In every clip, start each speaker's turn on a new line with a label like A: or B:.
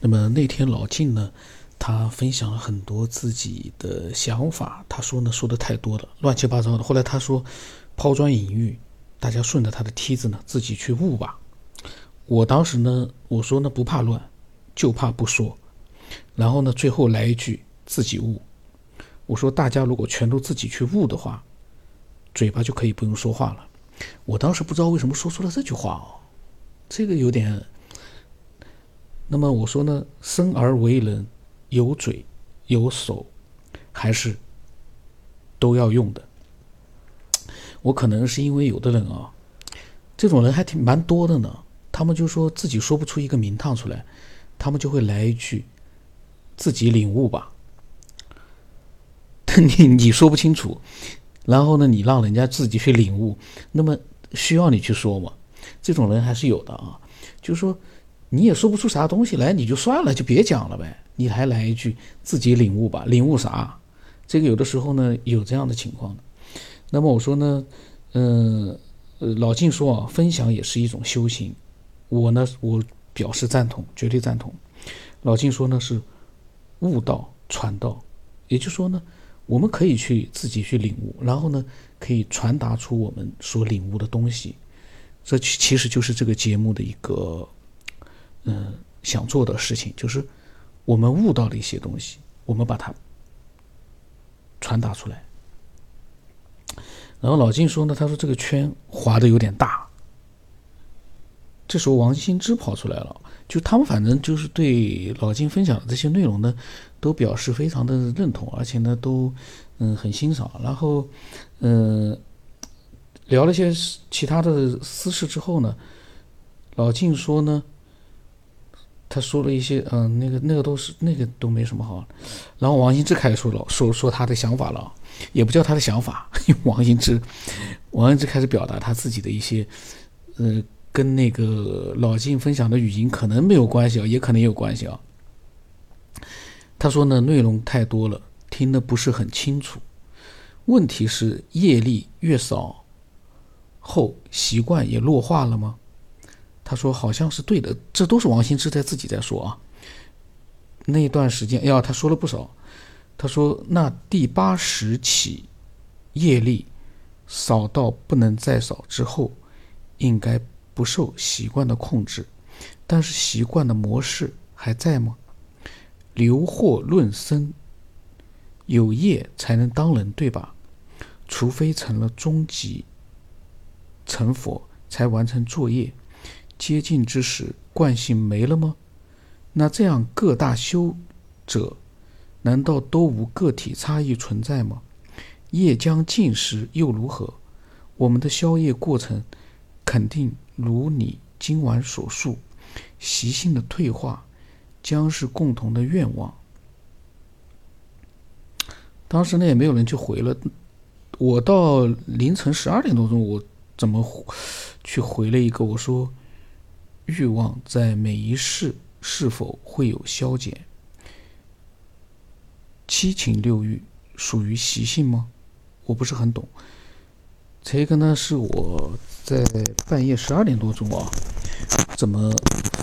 A: 那么那天老静呢，他分享了很多自己的想法。他说呢，说的太多了，乱七八糟的。后来他说，抛砖引玉，大家顺着他的梯子呢，自己去悟吧。我当时呢，我说呢，不怕乱，就怕不说。然后呢，最后来一句自己悟。我说大家如果全都自己去悟的话，嘴巴就可以不用说话了。我当时不知道为什么说出了这句话哦，这个有点。那么我说呢，生而为人，有嘴有手，还是都要用的。我可能是因为有的人啊，这种人还挺蛮多的呢。他们就说自己说不出一个名堂出来，他们就会来一句“自己领悟吧”。你你说不清楚，然后呢，你让人家自己去领悟，那么需要你去说吗？这种人还是有的啊，就是说。你也说不出啥东西来，你就算了，就别讲了呗。你还来一句自己领悟吧，领悟啥？这个有的时候呢有这样的情况。那么我说呢，嗯，老晋说啊，分享也是一种修行。我呢，我表示赞同，绝对赞同。老晋说呢是悟道传道，也就是说呢，我们可以去自己去领悟，然后呢可以传达出我们所领悟的东西。这其实就是这个节目的一个。嗯，想做的事情就是我们悟到的一些东西，我们把它传达出来。然后老晋说呢，他说这个圈划的有点大。这时候王新之跑出来了，就他们反正就是对老晋分享的这些内容呢，都表示非常的认同，而且呢都嗯很欣赏。然后嗯聊了些其他的私事之后呢，老晋说呢。他说了一些，嗯，那个那个都是那个都没什么好。然后王兴之开始说了，说说他的想法了，也不叫他的想法。王兴之，王兴之开始表达他自己的一些，呃，跟那个老晋分享的语音可能没有关系啊，也可能有关系啊。他说呢，内容太多了，听得不是很清楚。问题是业力越少后，习惯也弱化了吗？他说：“好像是对的，这都是王兴之在自己在说啊。那段时间，呀，他说了不少。他说，那第八十起，业力扫到不能再扫之后，应该不受习惯的控制，但是习惯的模式还在吗？留祸论生，有业才能当人，对吧？除非成了终极成佛，才完成作业。”接近之时，惯性没了吗？那这样各大修者，难道都无个体差异存在吗？夜将尽时又如何？我们的宵夜过程，肯定如你今晚所述，习性的退化，将是共同的愿望。当时呢，也没有人去回了。我到凌晨十二点多钟，我怎么去回了一个？我说。欲望在每一世是否会有消减？七情六欲属于习性吗？我不是很懂。这个呢是我在半夜十二点多钟啊，怎么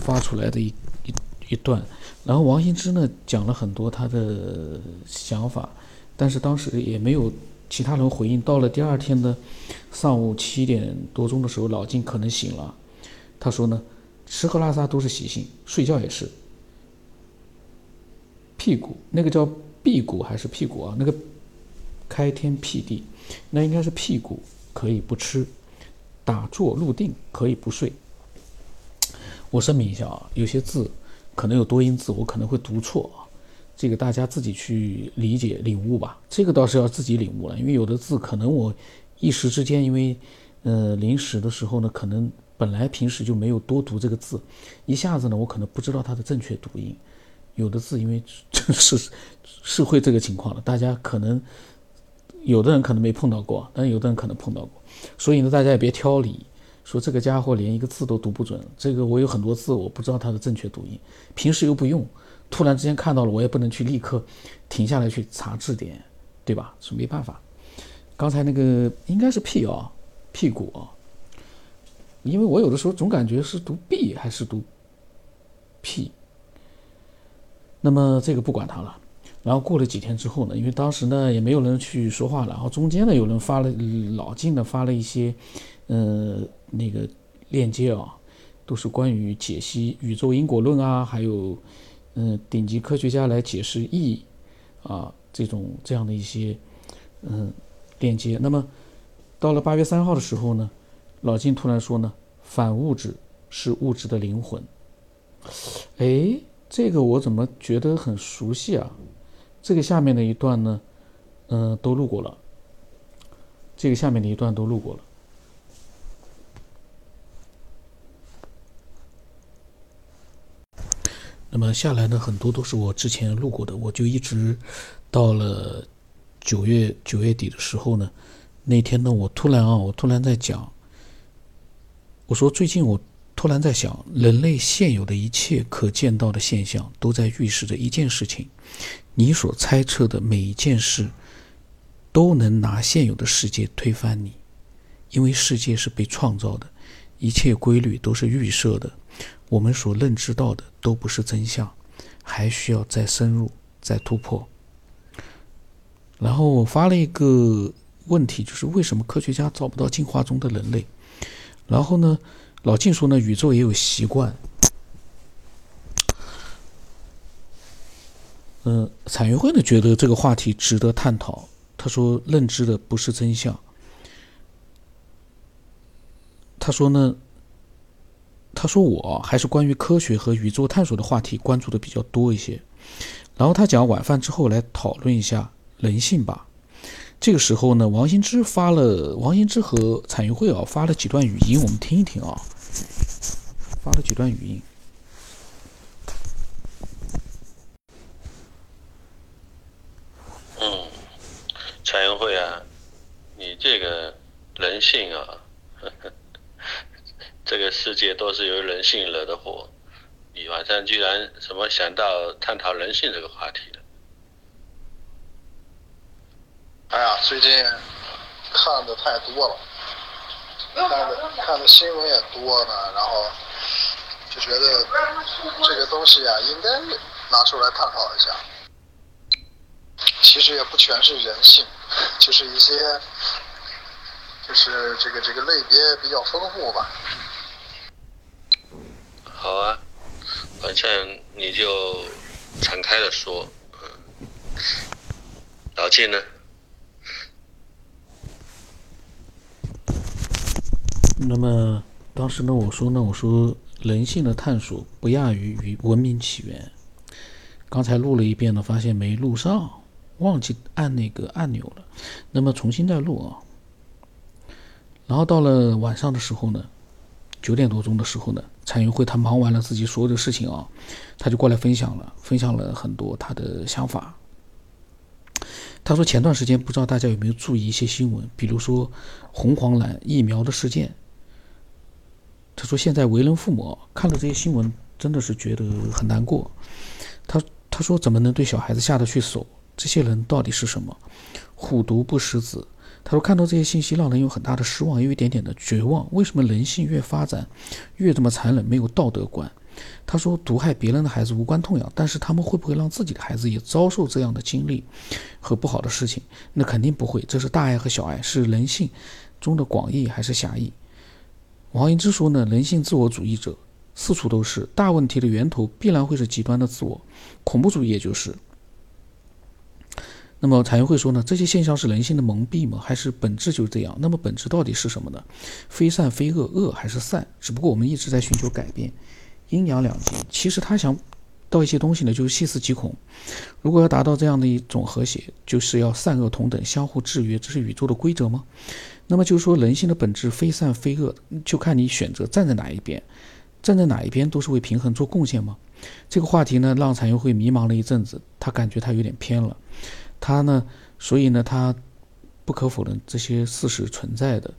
A: 发出来的一一一段。然后王羲之呢讲了很多他的想法，但是当时也没有其他人回应。到了第二天的上午七点多钟的时候，老金可能醒了，他说呢。吃喝拉撒都是习性，睡觉也是。屁股那个叫辟谷还是屁股啊？那个开天辟地，那应该是屁股可以不吃，打坐入定可以不睡。我声明一下啊，有些字可能有多音字，我可能会读错啊，这个大家自己去理解领悟吧。这个倒是要自己领悟了，因为有的字可能我一时之间，因为呃临时的时候呢，可能。本来平时就没有多读这个字，一下子呢，我可能不知道它的正确读音。有的字因为是是会这个情况的，大家可能有的人可能没碰到过，但有的人可能碰到过。所以呢，大家也别挑理，说这个家伙连一个字都读不准。这个我有很多字我不知道它的正确读音，平时又不用，突然之间看到了，我也不能去立刻停下来去查字典，对吧？是没办法。刚才那个应该是屁啊，屁股啊。因为我有的时候总感觉是读 b 还是读 p，那么这个不管他了。然后过了几天之后呢，因为当时呢也没有人去说话了，然后中间呢有人发了老晋呢发了一些，呃那个链接啊，都是关于解析宇宙因果论啊，还有嗯顶级科学家来解释意义啊这种这样的一些嗯链接。那么到了八月三号的时候呢，老金突然说呢，反物质是物质的灵魂。哎，这个我怎么觉得很熟悉啊？这个下面的一段呢，嗯，都录过了。这个下面的一段都录过了。那么下来呢，很多都是我之前录过的，我就一直到了九月九月底的时候呢，那天呢，我突然啊，我突然在讲，我说最近我突然在想，人类现有的一切可见到的现象，都在预示着一件事情。你所猜测的每一件事，都能拿现有的世界推翻你，因为世界是被创造的，一切规律都是预设的，我们所认知到的都不是真相，还需要再深入、再突破。然后我发了一个问题，就是为什么科学家找不到进化中的人类？然后呢，老晋说呢，宇宙也有习惯。嗯，彩云会呢觉得这个话题值得探讨。他说：“认知的不是真相。”他说呢，他说我还是关于科学和宇宙探索的话题关注的比较多一些。然后他讲晚饭之后来讨论一下人性吧。这个时候呢，王新之发了王新之和彩云会啊发了几段语音，我们听一听啊，发了几段语音。
B: 嗯彩云会啊，你这个人性啊，这个世界都是由人性惹的祸。你晚上居然怎么想到探讨人性这个话题的？
C: 哎呀，最近看的太多了，看的看的新闻也多呢，然后就觉得这个东西啊，应该拿出来探讨一下。其实也不全是人性，就是一些，就是这个这个类别比较丰富吧。
B: 好啊，反正你就敞开的说，嗯，老季呢？
A: 那么当时呢，我说呢，我说人性的探索不亚于与文明起源。刚才录了一遍呢，发现没录上。忘记按那个按钮了，那么重新再录啊。然后到了晚上的时候呢，九点多钟的时候呢，蔡云慧他忙完了自己所有的事情啊，他就过来分享了，分享了很多他的想法。他说前段时间不知道大家有没有注意一些新闻，比如说红黄蓝疫苗的事件。他说现在为人父母看到这些新闻真的是觉得很难过。他他说怎么能对小孩子下得去手？这些人到底是什么？虎毒不食子。他说看到这些信息让人有很大的失望，有一点点的绝望。为什么人性越发展越这么残忍，没有道德观？他说毒害别人的孩子无关痛痒，但是他们会不会让自己的孩子也遭受这样的经历和不好的事情？那肯定不会。这是大爱和小爱，是人性中的广义还是狭义？王英之说呢，人性自我主义者四处都是，大问题的源头必然会是极端的自我，恐怖主义也就是。那么彩云会说呢，这些现象是人性的蒙蔽吗？还是本质就是这样？那么本质到底是什么呢？非善非恶，恶还是善？只不过我们一直在寻求改变，阴阳两极。其实他想到一些东西呢，就是细思极恐。如果要达到这样的一种和谐，就是要善恶同等，相互制约，这是宇宙的规则吗？那么就是说，人性的本质非善非恶，就看你选择站在哪一边，站在哪一边都是为平衡做贡献吗？这个话题呢，让彩云会迷茫了一阵子，他感觉他有点偏了。他呢，所以呢，他不可否认这些事实存在的，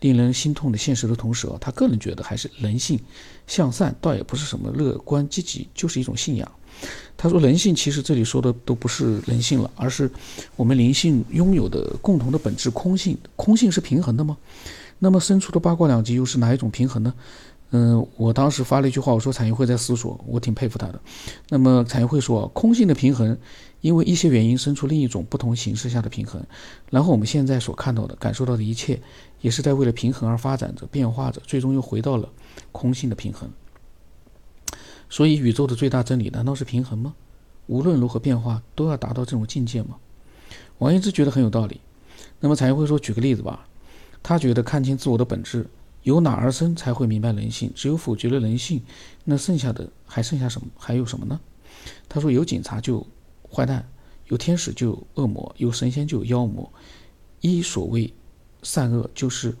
A: 令人心痛的现实的同时，他个人觉得还是人性向善，倒也不是什么乐观积极，就是一种信仰。他说，人性其实这里说的都不是人性了，而是我们灵性拥有的共同的本质——空性。空性是平衡的吗？那么，生出的八卦两极又是哪一种平衡呢？嗯，我当时发了一句话，我说产业会在思索，我挺佩服他的。那么产业会说，空性的平衡，因为一些原因生出另一种不同形式下的平衡。然后我们现在所看到的、感受到的一切，也是在为了平衡而发展着、变化着，最终又回到了空性的平衡。所以，宇宙的最大真理难道是平衡吗？无论如何变化，都要达到这种境界吗？王一之觉得很有道理。那么产业会说，举个例子吧，他觉得看清自我的本质。由哪而生才会明白人性？只有否决了人性，那剩下的还剩下什么？还有什么呢？他说：有警察就坏蛋，有天使就恶魔，有神仙就有妖魔。一所谓善恶，就是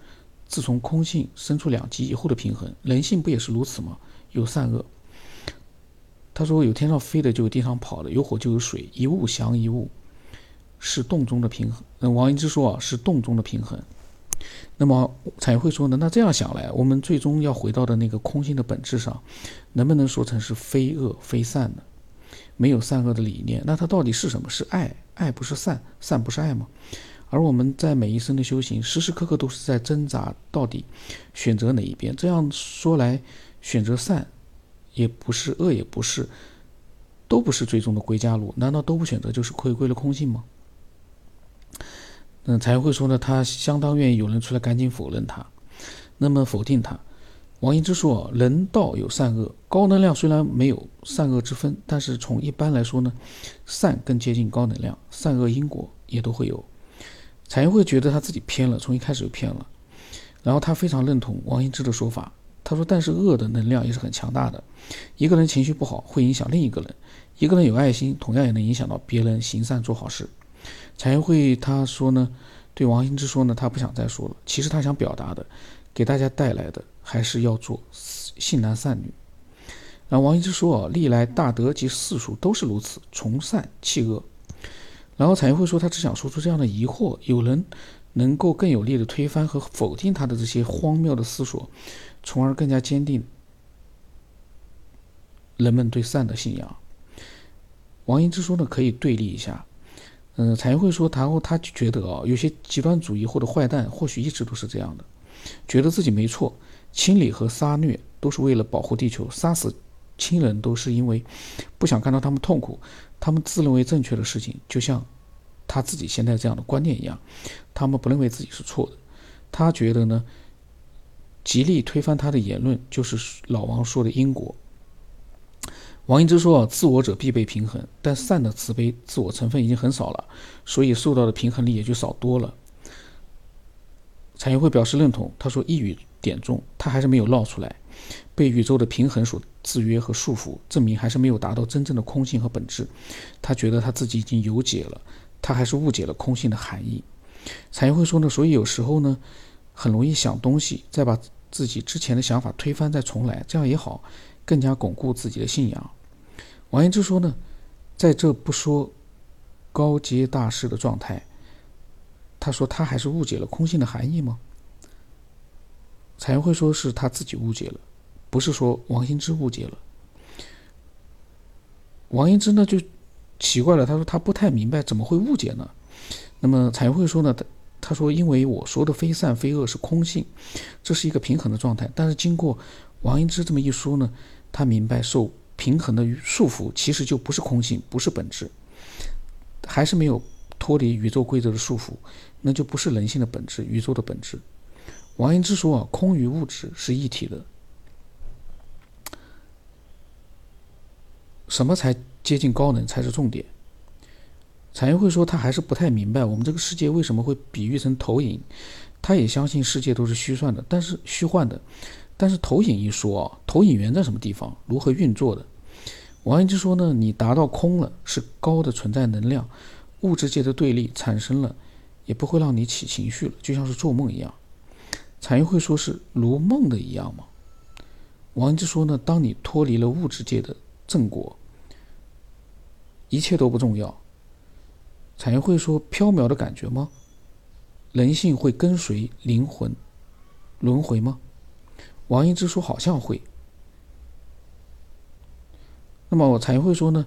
A: 自从空性生出两极以后的平衡。人性不也是如此吗？有善恶。他说：有天上飞的，就有地上跑的；有火就有水，一物降一物，是动中的平衡。那王一之说啊，是动中的平衡。那么才会说呢？那这样想来，我们最终要回到的那个空性的本质上，能不能说成是非恶非善呢？没有善恶的理念，那它到底是什么？是爱？爱不是善？善不是爱吗？而我们在每一生的修行，时时刻刻都是在挣扎，到底选择哪一边？这样说来，选择善，也不是恶，也不是，都不是最终的归家路。难道都不选择，就是回归了空性吗？嗯，才会说呢，他相当愿意有人出来赶紧否认他，那么否定他。王一之说，人道有善恶，高能量虽然没有善恶之分，但是从一般来说呢，善更接近高能量，善恶因果也都会有。才会觉得他自己偏了，从一开始就偏了。然后他非常认同王一之的说法，他说，但是恶的能量也是很强大的，一个人情绪不好会影响另一个人，一个人有爱心，同样也能影响到别人行善做好事。产业会他说呢，对王英之说呢，他不想再说了。其实他想表达的，给大家带来的还是要做信男善女。然后王英之说啊，历来大德及世俗都是如此，从善弃恶。然后产业会说，他只想说出这样的疑惑：有人能够更有力的推翻和否定他的这些荒谬的思索，从而更加坚定人们对善的信仰。王英之说呢，可以对立一下。嗯，才会说，然后他觉得啊，有些极端主义或者坏蛋，或许一直都是这样的，觉得自己没错，清理和杀虐都是为了保护地球，杀死亲人都是因为不想看到他们痛苦，他们自认为正确的事情，就像他自己现在这样的观念一样，他们不认为自己是错的，他觉得呢，极力推翻他的言论，就是老王说的因果。王一之说：“自我者必备平衡，但善的慈悲自我成分已经很少了，所以受到的平衡力也就少多了。”产业会表示认同，他说：“一语点中，他还是没有闹出来，被宇宙的平衡所制约和束缚，证明还是没有达到真正的空性和本质。他觉得他自己已经有解了，他还是误解了空性的含义。”产业会说呢，所以有时候呢，很容易想东西，再把自己之前的想法推翻，再重来，这样也好。更加巩固自己的信仰。王延之说呢，在这不说高阶大师的状态，他说他还是误解了空性的含义吗？才会说是他自己误解了，不是说王心之误解了。王英之呢就奇怪了，他说他不太明白怎么会误解呢？那么才会说呢，他他说因为我说的非善非恶是空性，这是一个平衡的状态，但是经过王英之这么一说呢。他明白，受平衡的束缚其实就不是空性，不是本质，还是没有脱离宇宙规则的束缚，那就不是人性的本质，宇宙的本质。王英之说啊，空与物质是一体的。什么才接近高能才是重点？产业会说他还是不太明白我们这个世界为什么会比喻成投影，他也相信世界都是虚算的，但是虚幻的。但是投影一说啊，投影源在什么地方？如何运作的？王一之说呢？你达到空了，是高的存在能量，物质界的对立产生了，也不会让你起情绪了，就像是做梦一样。产业会说是如梦的一样吗？王一之说呢？当你脱离了物质界的正果，一切都不重要。彩云会说飘渺的感觉吗？人性会跟随灵魂轮回吗？王一之说：“好像会。”那么我才会说呢？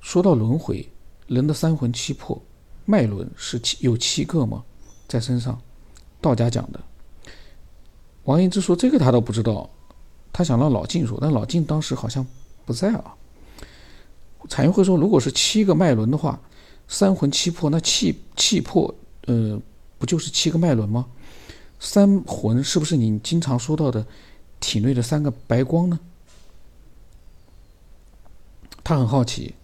A: 说到轮回，人的三魂七魄、脉轮是七有七个吗？在身上，道家讲的。王一之说：“这个他倒不知道。”他想让老晋说，但老晋当时好像不在啊。彩云会说，如果是七个脉轮的话，三魂七魄，那气气魄，呃，不就是七个脉轮吗？三魂是不是你经常说到的体内的三个白光呢？他很好奇。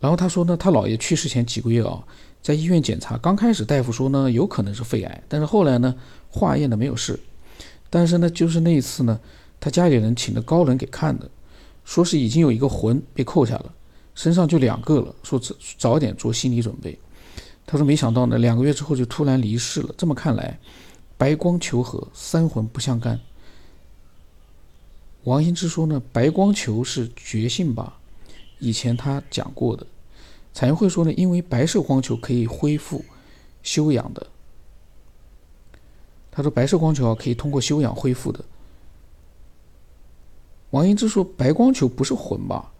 A: 然后他说呢，他姥爷去世前几个月啊，在医院检查，刚开始大夫说呢，有可能是肺癌，但是后来呢，化验的没有事。但是呢，就是那一次呢，他家里人请的高人给看的，说是已经有一个魂被扣下了，身上就两个了，说早早点做心理准备。他说没想到呢，两个月之后就突然离世了。这么看来，白光求和，三魂不相干。王羲之说呢，白光球是觉性吧？以前他讲过的，彩云会说呢，因为白色光球可以恢复修养的。他说白色光球啊，可以通过修养恢复的。王羲之说白光球不是魂吧？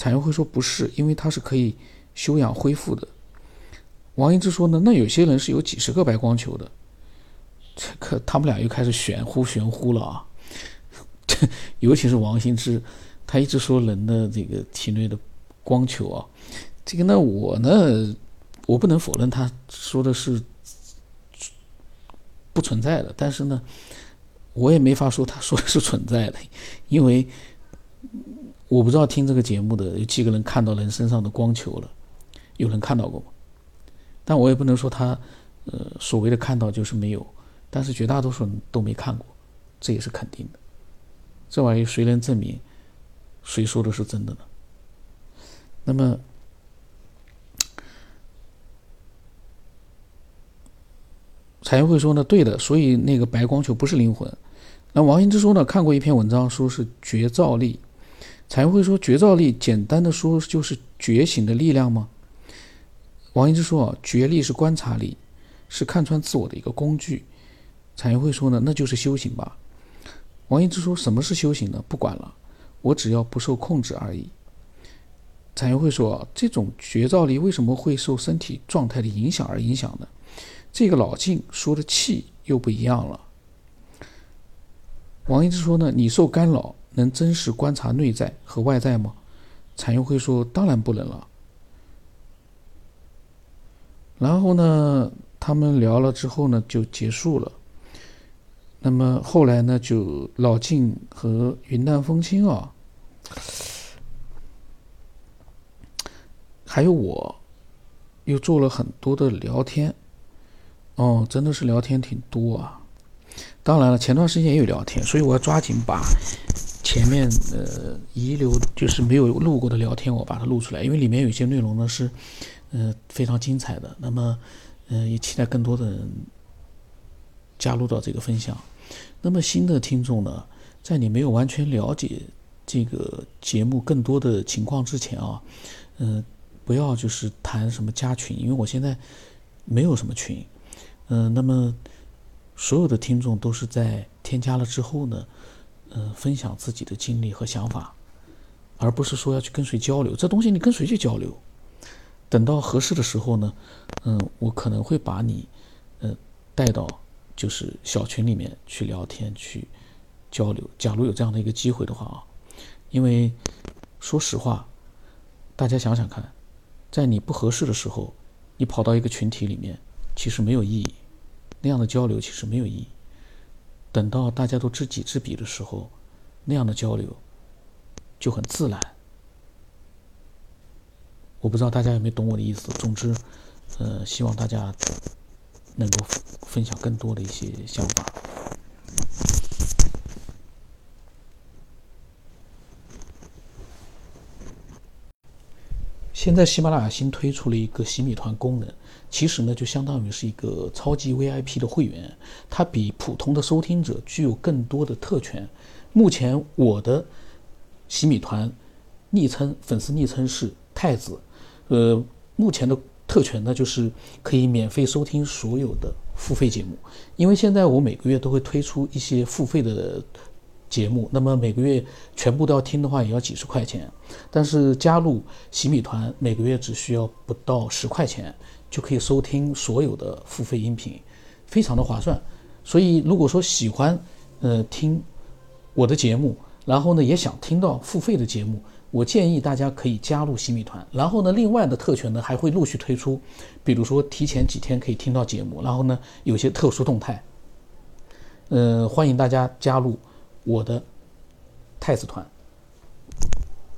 A: 彩云会说不是，因为它是可以修养恢复的。王羲之说呢，那有些人是有几十个白光球的。这可他们俩又开始玄乎玄乎了啊！尤其是王羲之。他一直说人的这个体内的光球啊，这个呢，我呢，我不能否认他说的是不存在的，但是呢，我也没法说他说的是存在的，因为我不知道听这个节目的有几个人看到人身上的光球了，有人看到过吗？但我也不能说他呃所谓的看到就是没有，但是绝大多数人都没看过，这也是肯定的。这玩意谁能证明？谁说的是真的呢？那么，彩云会说呢？对的，所以那个白光球不是灵魂。那王羲之说呢？看过一篇文章，说是觉照力。彩云会说，觉照力简单的说就是觉醒的力量吗？王羲之说啊，觉力是观察力，是看穿自我的一个工具。彩云会说呢，那就是修行吧。王羲之说，什么是修行呢？不管了。我只要不受控制而已。彩云会说：“这种觉照力为什么会受身体状态的影响而影响呢？”这个老静说的气又不一样了。王一之说呢：“你受干扰能真实观察内在和外在吗？”彩云会说：“当然不能了。”然后呢，他们聊了之后呢，就结束了。那么后来呢，就老静和云淡风轻啊，还有我，又做了很多的聊天，哦，真的是聊天挺多啊。当然了，前段时间也有聊天，所以我要抓紧把前面呃遗留就是没有录过的聊天，我把它录出来，因为里面有些内容呢是呃非常精彩的。那么嗯，也期待更多的人加入到这个分享。那么新的听众呢，在你没有完全了解这个节目更多的情况之前啊，嗯，不要就是谈什么加群，因为我现在没有什么群，嗯，那么所有的听众都是在添加了之后呢，嗯，分享自己的经历和想法，而不是说要去跟谁交流。这东西你跟谁去交流？等到合适的时候呢，嗯，我可能会把你，呃，带到。就是小群里面去聊天去交流，假如有这样的一个机会的话啊，因为说实话，大家想想看，在你不合适的时候，你跑到一个群体里面，其实没有意义，那样的交流其实没有意义。等到大家都知己知彼的时候，那样的交流就很自然。我不知道大家有没有懂我的意思。总之，呃，希望大家。能够分享更多的一些想法。现在喜马拉雅新推出了一个洗米团功能，其实呢就相当于是一个超级 VIP 的会员，它比普通的收听者具有更多的特权。目前我的洗米团昵称粉丝昵称是太子，呃，目前的。特权呢，就是可以免费收听所有的付费节目，因为现在我每个月都会推出一些付费的节目，那么每个月全部都要听的话，也要几十块钱。但是加入洗米团，每个月只需要不到十块钱，就可以收听所有的付费音频，非常的划算。所以如果说喜欢呃，听我的节目，然后呢，也想听到付费的节目，我建议大家可以加入洗米团。然后呢，另外的特权呢还会陆续推出，比如说提前几天可以听到节目，然后呢，有些特殊动态。呃，欢迎大家加入我的太子团。